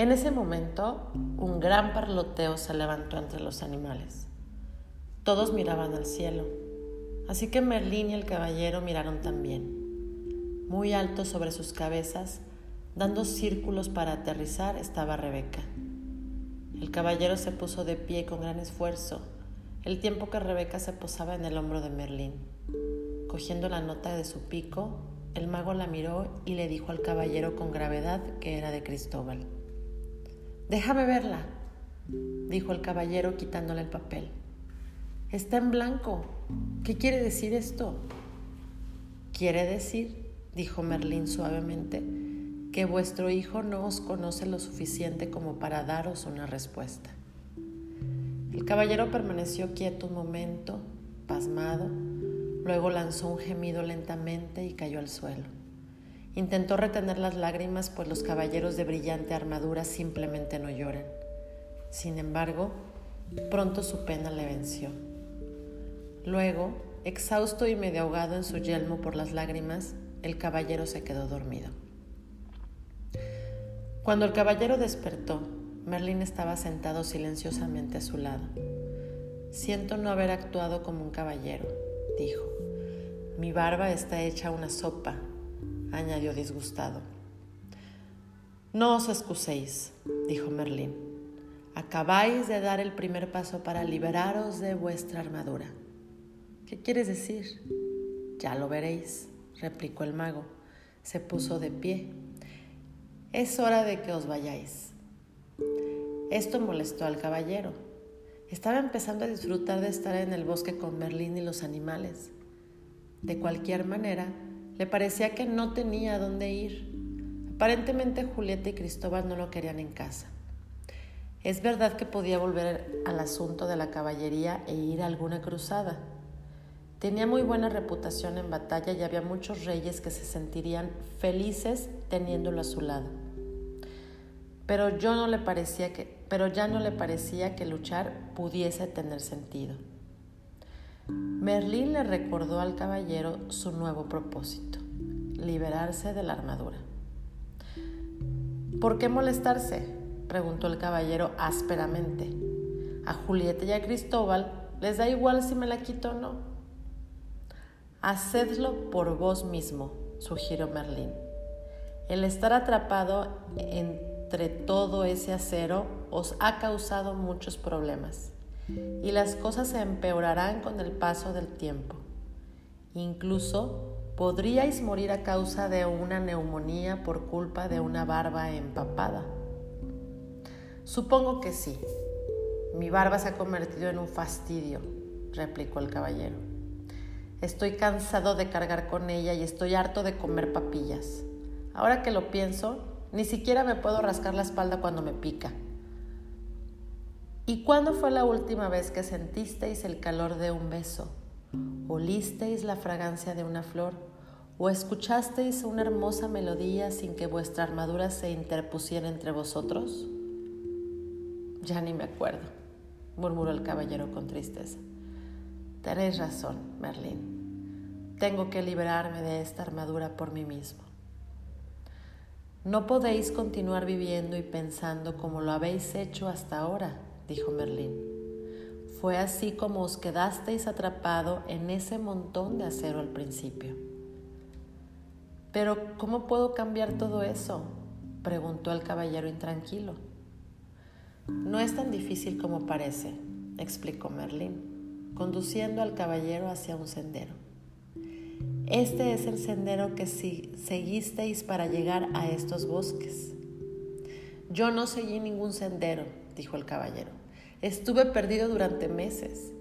En ese momento, un gran parloteo se levantó entre los animales. Todos miraban al cielo, así que Merlín y el caballero miraron también. Muy alto sobre sus cabezas, dando círculos para aterrizar, estaba Rebeca. El caballero se puso de pie con gran esfuerzo, el tiempo que Rebeca se posaba en el hombro de Merlín. Cogiendo la nota de su pico, el mago la miró y le dijo al caballero con gravedad que era de Cristóbal. Déjame verla, dijo el caballero quitándole el papel. Está en blanco. ¿Qué quiere decir esto? Quiere decir, dijo Merlín suavemente, que vuestro hijo no os conoce lo suficiente como para daros una respuesta. El caballero permaneció quieto un momento, pasmado, luego lanzó un gemido lentamente y cayó al suelo. Intentó retener las lágrimas, pues los caballeros de brillante armadura simplemente no lloran. Sin embargo, pronto su pena le venció. Luego, exhausto y medio ahogado en su yelmo por las lágrimas, el caballero se quedó dormido. Cuando el caballero despertó, Merlín estaba sentado silenciosamente a su lado. Siento no haber actuado como un caballero, dijo. Mi barba está hecha una sopa, añadió disgustado. No os excuséis, dijo Merlín. Acabáis de dar el primer paso para liberaros de vuestra armadura. ¿Qué quieres decir? Ya lo veréis, replicó el mago. Se puso de pie es hora de que os vayáis. Esto molestó al caballero. Estaba empezando a disfrutar de estar en el bosque con Merlín y los animales. De cualquier manera, le parecía que no tenía dónde ir. Aparentemente Julieta y Cristóbal no lo querían en casa. Es verdad que podía volver al asunto de la caballería e ir a alguna cruzada. Tenía muy buena reputación en batalla y había muchos reyes que se sentirían felices teniéndolo a su lado pero, yo no le parecía que, pero ya no le parecía que luchar pudiese tener sentido. Merlín le recordó al caballero su nuevo propósito, liberarse de la armadura. ¿Por qué molestarse? preguntó el caballero ásperamente. A Julieta y a Cristóbal les da igual si me la quito o no. Hacedlo por vos mismo, sugirió Merlín. El estar atrapado en entre todo ese acero os ha causado muchos problemas y las cosas se empeorarán con el paso del tiempo. Incluso podríais morir a causa de una neumonía por culpa de una barba empapada. Supongo que sí. Mi barba se ha convertido en un fastidio, replicó el caballero. Estoy cansado de cargar con ella y estoy harto de comer papillas. Ahora que lo pienso, ni siquiera me puedo rascar la espalda cuando me pica. ¿Y cuándo fue la última vez que sentisteis el calor de un beso? ¿Olisteis la fragancia de una flor? ¿O escuchasteis una hermosa melodía sin que vuestra armadura se interpusiera entre vosotros? Ya ni me acuerdo, murmuró el caballero con tristeza. Tenéis razón, Merlín. Tengo que liberarme de esta armadura por mí mismo. No podéis continuar viviendo y pensando como lo habéis hecho hasta ahora, dijo Merlín. Fue así como os quedasteis atrapado en ese montón de acero al principio. Pero, ¿cómo puedo cambiar todo eso? preguntó el caballero intranquilo. No es tan difícil como parece, explicó Merlín, conduciendo al caballero hacia un sendero. Este es el sendero que seguisteis para llegar a estos bosques. Yo no seguí ningún sendero, dijo el caballero. Estuve perdido durante meses.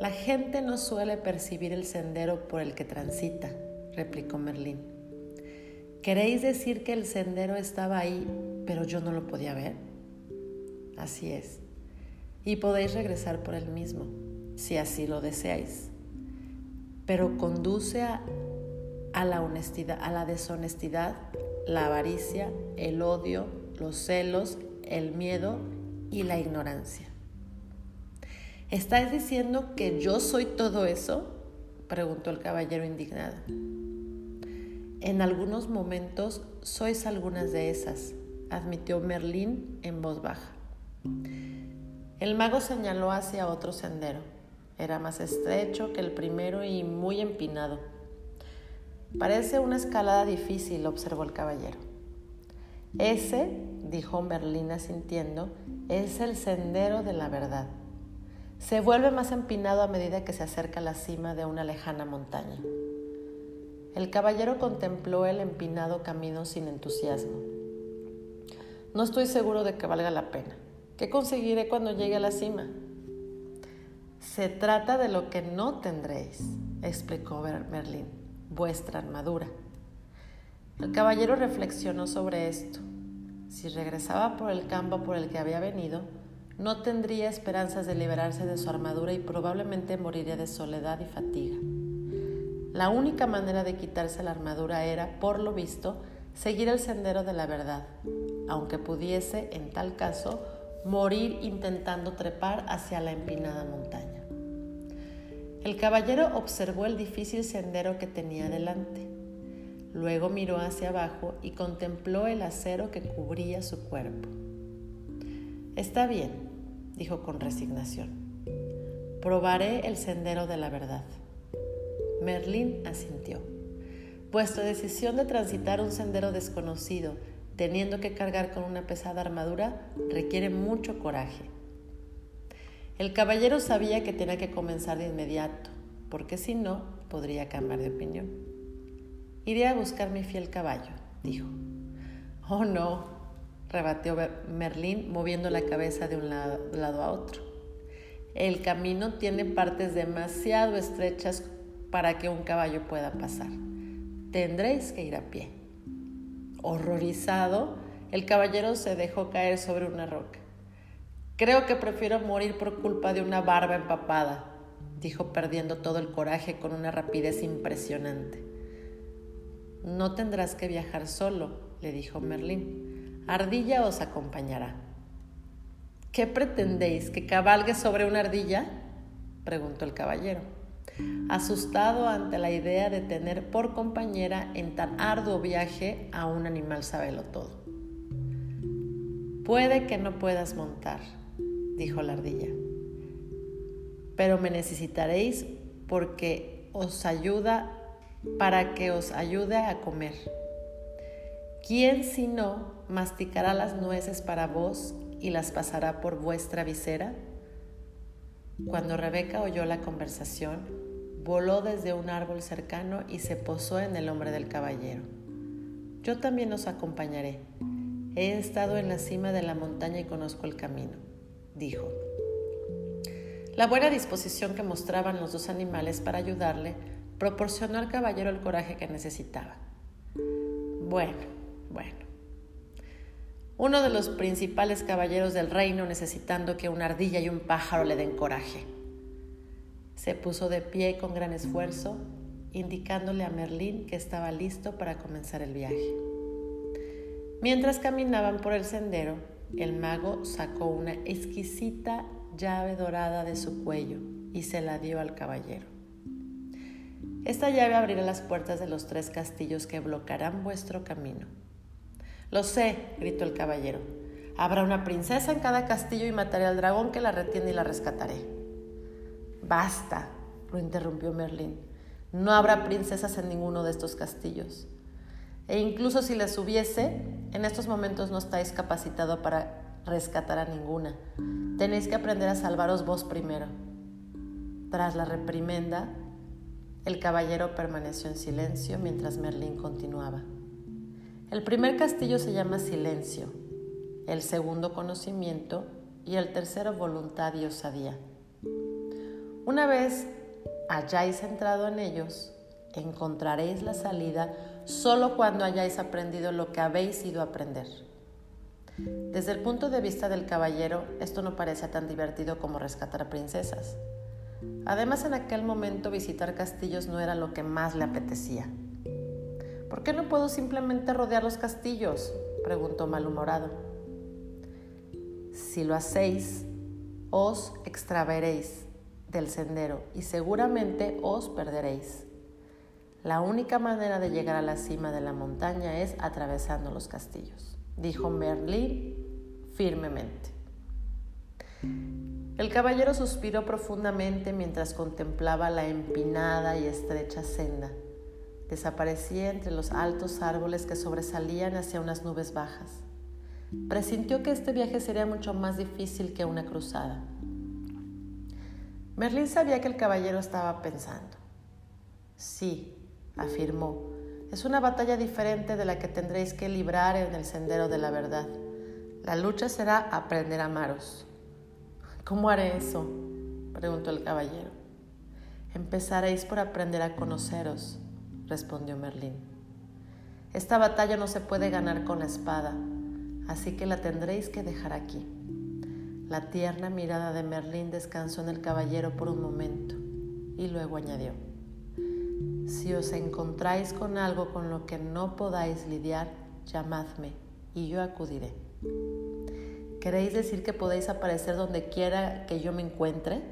La gente no suele percibir el sendero por el que transita, replicó Merlín. ¿Queréis decir que el sendero estaba ahí, pero yo no lo podía ver? Así es. Y podéis regresar por él mismo, si así lo deseáis pero conduce a, la honestidad, a la deshonestidad, la avaricia, el odio, los celos, el miedo y la ignorancia. ¿Estás diciendo que yo soy todo eso? preguntó el caballero indignado. En algunos momentos sois algunas de esas, admitió Merlín en voz baja. El mago señaló hacia otro sendero. Era más estrecho que el primero y muy empinado. Parece una escalada difícil, observó el caballero. Ese, dijo Merlín asintiendo, es el sendero de la verdad. Se vuelve más empinado a medida que se acerca a la cima de una lejana montaña. El caballero contempló el empinado camino sin entusiasmo. No estoy seguro de que valga la pena. ¿Qué conseguiré cuando llegue a la cima? Se trata de lo que no tendréis, explicó Merlín, vuestra armadura. El caballero reflexionó sobre esto. Si regresaba por el campo por el que había venido, no tendría esperanzas de liberarse de su armadura y probablemente moriría de soledad y fatiga. La única manera de quitarse la armadura era, por lo visto, seguir el sendero de la verdad, aunque pudiese, en tal caso, morir intentando trepar hacia la empinada montaña. El caballero observó el difícil sendero que tenía delante. Luego miró hacia abajo y contempló el acero que cubría su cuerpo. Está bien, dijo con resignación. Probaré el sendero de la verdad. Merlín asintió. Vuestra decisión de transitar un sendero desconocido teniendo que cargar con una pesada armadura, requiere mucho coraje. El caballero sabía que tenía que comenzar de inmediato, porque si no, podría cambiar de opinión. Iré a buscar mi fiel caballo, dijo. Oh, no, rebatió Merlín moviendo la cabeza de un lado, a otro. El camino tiene partes demasiado estrechas para que un caballo pueda pasar. Tendréis que ir a pie. Horrorizado, el caballero se dejó caer sobre una roca. Creo que prefiero morir por culpa de una barba empapada, dijo perdiendo todo el coraje con una rapidez impresionante. No tendrás que viajar solo, le dijo Merlín. Ardilla os acompañará. ¿Qué pretendéis? ¿Que cabalgue sobre una ardilla? preguntó el caballero asustado ante la idea de tener por compañera en tan arduo viaje a un animal sabelo todo. Puede que no puedas montar, dijo la ardilla, pero me necesitaréis porque os ayuda para que os ayude a comer. ¿Quién si no masticará las nueces para vos y las pasará por vuestra visera? Cuando Rebeca oyó la conversación, voló desde un árbol cercano y se posó en el hombro del caballero. Yo también os acompañaré. He estado en la cima de la montaña y conozco el camino, dijo. La buena disposición que mostraban los dos animales para ayudarle proporcionó al caballero el coraje que necesitaba. Bueno, bueno. Uno de los principales caballeros del reino necesitando que una ardilla y un pájaro le den coraje. Se puso de pie con gran esfuerzo, indicándole a Merlín que estaba listo para comenzar el viaje. Mientras caminaban por el sendero, el mago sacó una exquisita llave dorada de su cuello y se la dio al caballero. Esta llave abrirá las puertas de los tres castillos que bloquearán vuestro camino. Lo sé, gritó el caballero. Habrá una princesa en cada castillo y mataré al dragón que la retiene y la rescataré. Basta, lo interrumpió Merlín. No habrá princesas en ninguno de estos castillos. E incluso si les hubiese, en estos momentos no estáis capacitado para rescatar a ninguna. Tenéis que aprender a salvaros vos primero. Tras la reprimenda, el caballero permaneció en silencio mientras Merlín continuaba. El primer castillo se llama silencio, el segundo conocimiento y el tercero voluntad y osadía. Una vez hayáis entrado en ellos, encontraréis la salida solo cuando hayáis aprendido lo que habéis ido a aprender. Desde el punto de vista del caballero, esto no parece tan divertido como rescatar princesas. Además, en aquel momento visitar castillos no era lo que más le apetecía. ¿Por qué no puedo simplemente rodear los castillos? preguntó malhumorado. Si lo hacéis, os extraveréis del sendero y seguramente os perderéis. La única manera de llegar a la cima de la montaña es atravesando los castillos. dijo Merlín firmemente. El caballero suspiró profundamente mientras contemplaba la empinada y estrecha senda. Desaparecía entre los altos árboles que sobresalían hacia unas nubes bajas. Presintió que este viaje sería mucho más difícil que una cruzada. Merlín sabía que el caballero estaba pensando. Sí, afirmó, es una batalla diferente de la que tendréis que librar en el sendero de la verdad. La lucha será aprender a amaros. ¿Cómo haré eso? preguntó el caballero. Empezaréis por aprender a conoceros, respondió Merlín. Esta batalla no se puede ganar con la espada, así que la tendréis que dejar aquí. La tierna mirada de Merlín descansó en el caballero por un momento y luego añadió, Si os encontráis con algo con lo que no podáis lidiar, llamadme y yo acudiré. ¿Queréis decir que podéis aparecer donde quiera que yo me encuentre?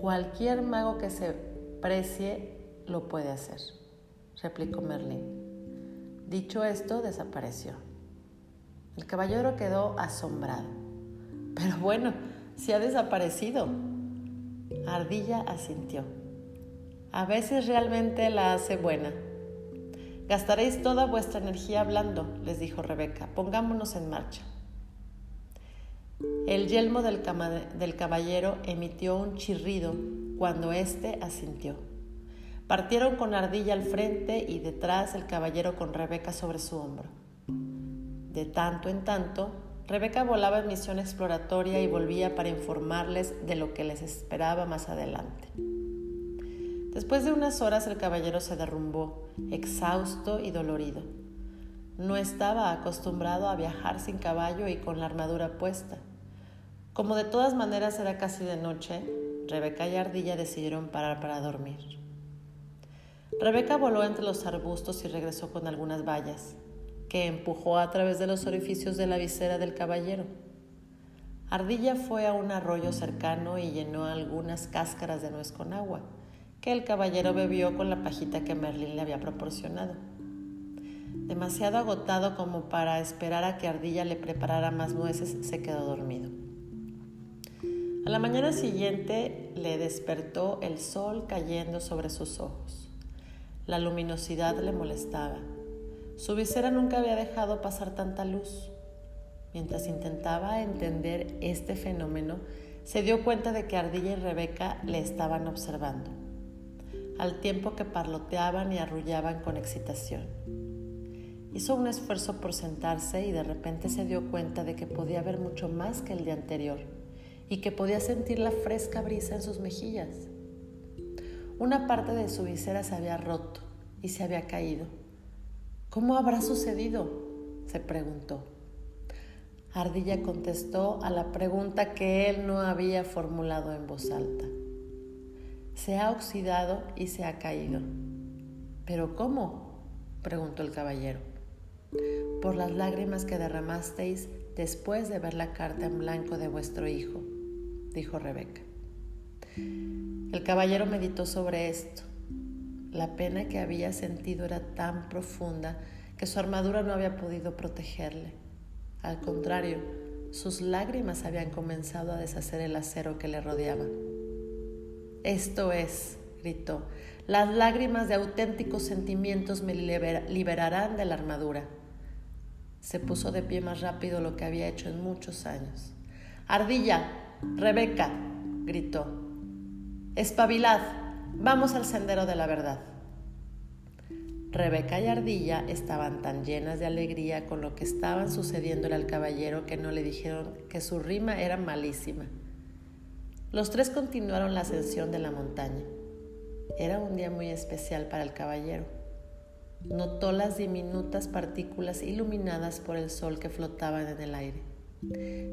Cualquier mago que se precie lo puede hacer, replicó Merlín. Dicho esto, desapareció. El caballero quedó asombrado. Pero bueno, si ha desaparecido. Ardilla asintió. A veces realmente la hace buena. Gastaréis toda vuestra energía hablando, les dijo Rebeca. Pongámonos en marcha. El yelmo del, caballero emitió un chirrido cuando éste asintió. Partieron con Ardilla al frente y detrás el caballero con Rebeca sobre su hombro. De tanto en tanto, Rebeca volaba en misión exploratoria y volvía para informarles de lo que les esperaba más adelante. Después de unas horas el caballero se derrumbó, exhausto y dolorido. No estaba acostumbrado a viajar sin caballo y con la armadura puesta. Como de todas maneras era casi de noche, Rebeca y Ardilla decidieron parar para dormir. Rebeca voló entre los arbustos y regresó con algunas vallas, que empujó a través de los orificios de la visera del caballero. Ardilla fue a un arroyo cercano y llenó algunas cáscaras de nuez con agua, que el caballero bebió con la pajita que Merlín le había proporcionado. Demasiado agotado como para esperar a que Ardilla le preparara más nueces, se quedó dormido. A la mañana siguiente le despertó el sol cayendo sobre sus ojos. La luminosidad le molestaba. Su visera nunca había dejado pasar tanta luz. Mientras intentaba entender este fenómeno, se dio cuenta de que Ardilla y Rebeca le estaban observando, al tiempo que parloteaban y arrullaban con excitación. Hizo un esfuerzo por sentarse y de repente se dio cuenta de que podía ver mucho más que el día anterior y que podía sentir la fresca brisa en sus mejillas. Una parte de su visera se había roto y se había caído. ¿Cómo habrá sucedido? se preguntó. Ardilla contestó a la pregunta que él no había formulado en voz alta. Se ha oxidado y se ha caído. ¿Pero cómo? preguntó el caballero. Por las lágrimas que derramasteis después de ver la carta en blanco de vuestro hijo, dijo Rebeca. El caballero meditó sobre esto. La pena que había sentido era tan profunda que su armadura no había podido protegerle. Al contrario, sus lágrimas habían comenzado a deshacer el acero que le rodeaba. Esto es, gritó, las lágrimas de auténticos sentimientos me liberarán de la armadura. Se puso de pie más rápido lo que había hecho en muchos años. Ardilla, Rebeca, gritó, espabilad, vamos al sendero de la verdad. Rebeca y Ardilla estaban tan llenas de alegría con lo que estaban sucediéndole al caballero que no le dijeron que su rima era malísima. Los tres continuaron la ascensión de la montaña. Era un día muy especial para el caballero. Notó las diminutas partículas iluminadas por el sol que flotaban en el aire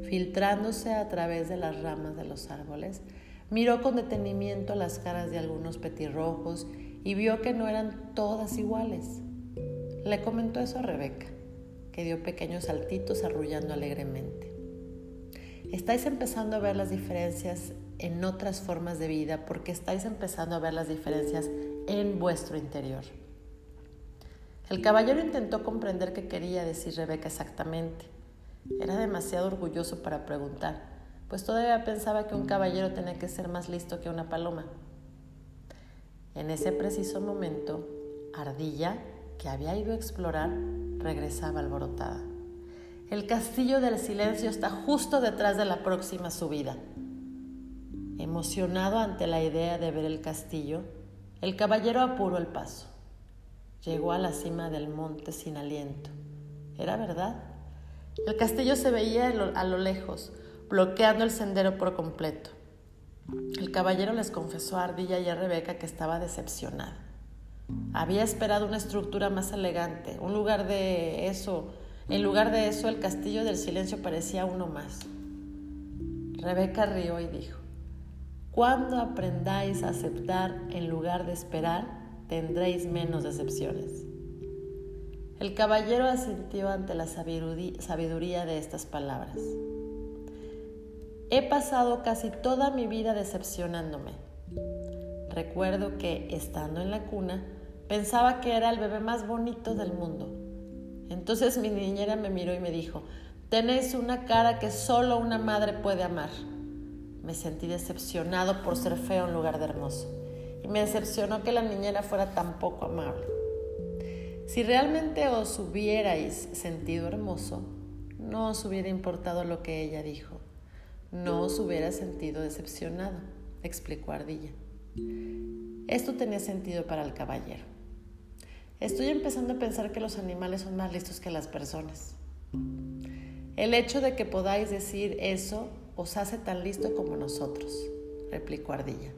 filtrándose a través de las ramas de los árboles, miró con detenimiento las caras de algunos petirrojos y vio que no eran todas iguales. Le comentó eso a Rebeca, que dio pequeños saltitos arrullando alegremente. Estáis empezando a ver las diferencias en otras formas de vida porque estáis empezando a ver las diferencias en vuestro interior. El caballero intentó comprender qué quería decir Rebeca exactamente. Era demasiado orgulloso para preguntar, pues todavía pensaba que un caballero tenía que ser más listo que una paloma. En ese preciso momento, Ardilla, que había ido a explorar, regresaba alborotada. El castillo del silencio está justo detrás de la próxima subida. Emocionado ante la idea de ver el castillo, el caballero apuró el paso. Llegó a la cima del monte sin aliento. Era verdad. El castillo se veía a lo lejos, bloqueando el sendero por completo. El caballero les confesó a Ardilla y a Rebeca que estaba decepcionada. Había esperado una estructura más elegante, un lugar de eso. En lugar de eso, el castillo del silencio parecía uno más. Rebeca rió y dijo, cuando aprendáis a aceptar en lugar de esperar, tendréis menos decepciones. El caballero asintió ante la sabiduría de estas palabras. He pasado casi toda mi vida decepcionándome. Recuerdo que, estando en la cuna, pensaba que era el bebé más bonito del mundo. Entonces mi niñera me miró y me dijo, tenéis una cara que solo una madre puede amar. Me sentí decepcionado por ser feo en lugar de hermoso. Y me decepcionó que la niñera fuera tan poco amable. Si realmente os hubierais sentido hermoso, no os hubiera importado lo que ella dijo. No os hubiera sentido decepcionado, explicó Ardilla. Esto tenía sentido para el caballero. Estoy empezando a pensar que los animales son más listos que las personas. El hecho de que podáis decir eso os hace tan listo como nosotros, replicó Ardilla.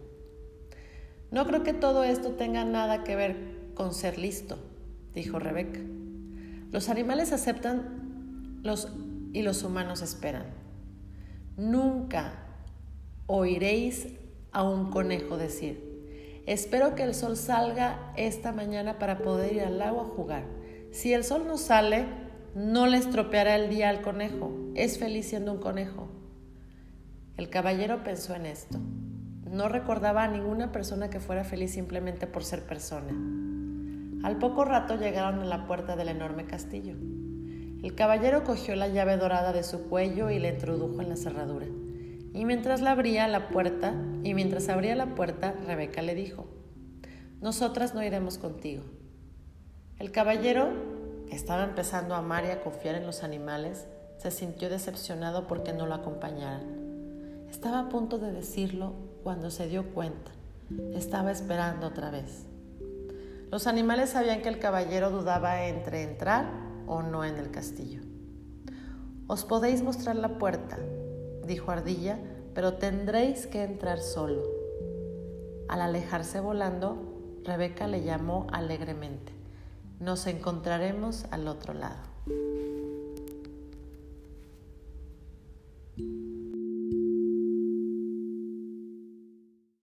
No creo que todo esto tenga nada que ver con ser listo, dijo Rebeca. Los animales aceptan los, y los humanos esperan. Nunca oiréis a un conejo decir, espero que el sol salga esta mañana para poder ir al lago a jugar. Si el sol no sale, no le estropeará el día al conejo. Es feliz siendo un conejo. El caballero pensó en esto. No recordaba a ninguna persona que fuera feliz simplemente por ser persona. Al poco rato llegaron a la puerta del enorme castillo. El caballero cogió la llave dorada de su cuello y la introdujo en la cerradura. Y mientras abría la puerta, y mientras abría la puerta, Rebeca le dijo: Nosotras no iremos contigo. El caballero, que estaba empezando a amar y a confiar en los animales, se sintió decepcionado porque no lo acompañaran. Estaba a punto de decirlo cuando se dio cuenta. Estaba esperando otra vez. Los animales sabían que el caballero dudaba entre entrar o no en el castillo. Os podéis mostrar la puerta, dijo Ardilla, pero tendréis que entrar solo. Al alejarse volando, Rebeca le llamó alegremente. Nos encontraremos al otro lado.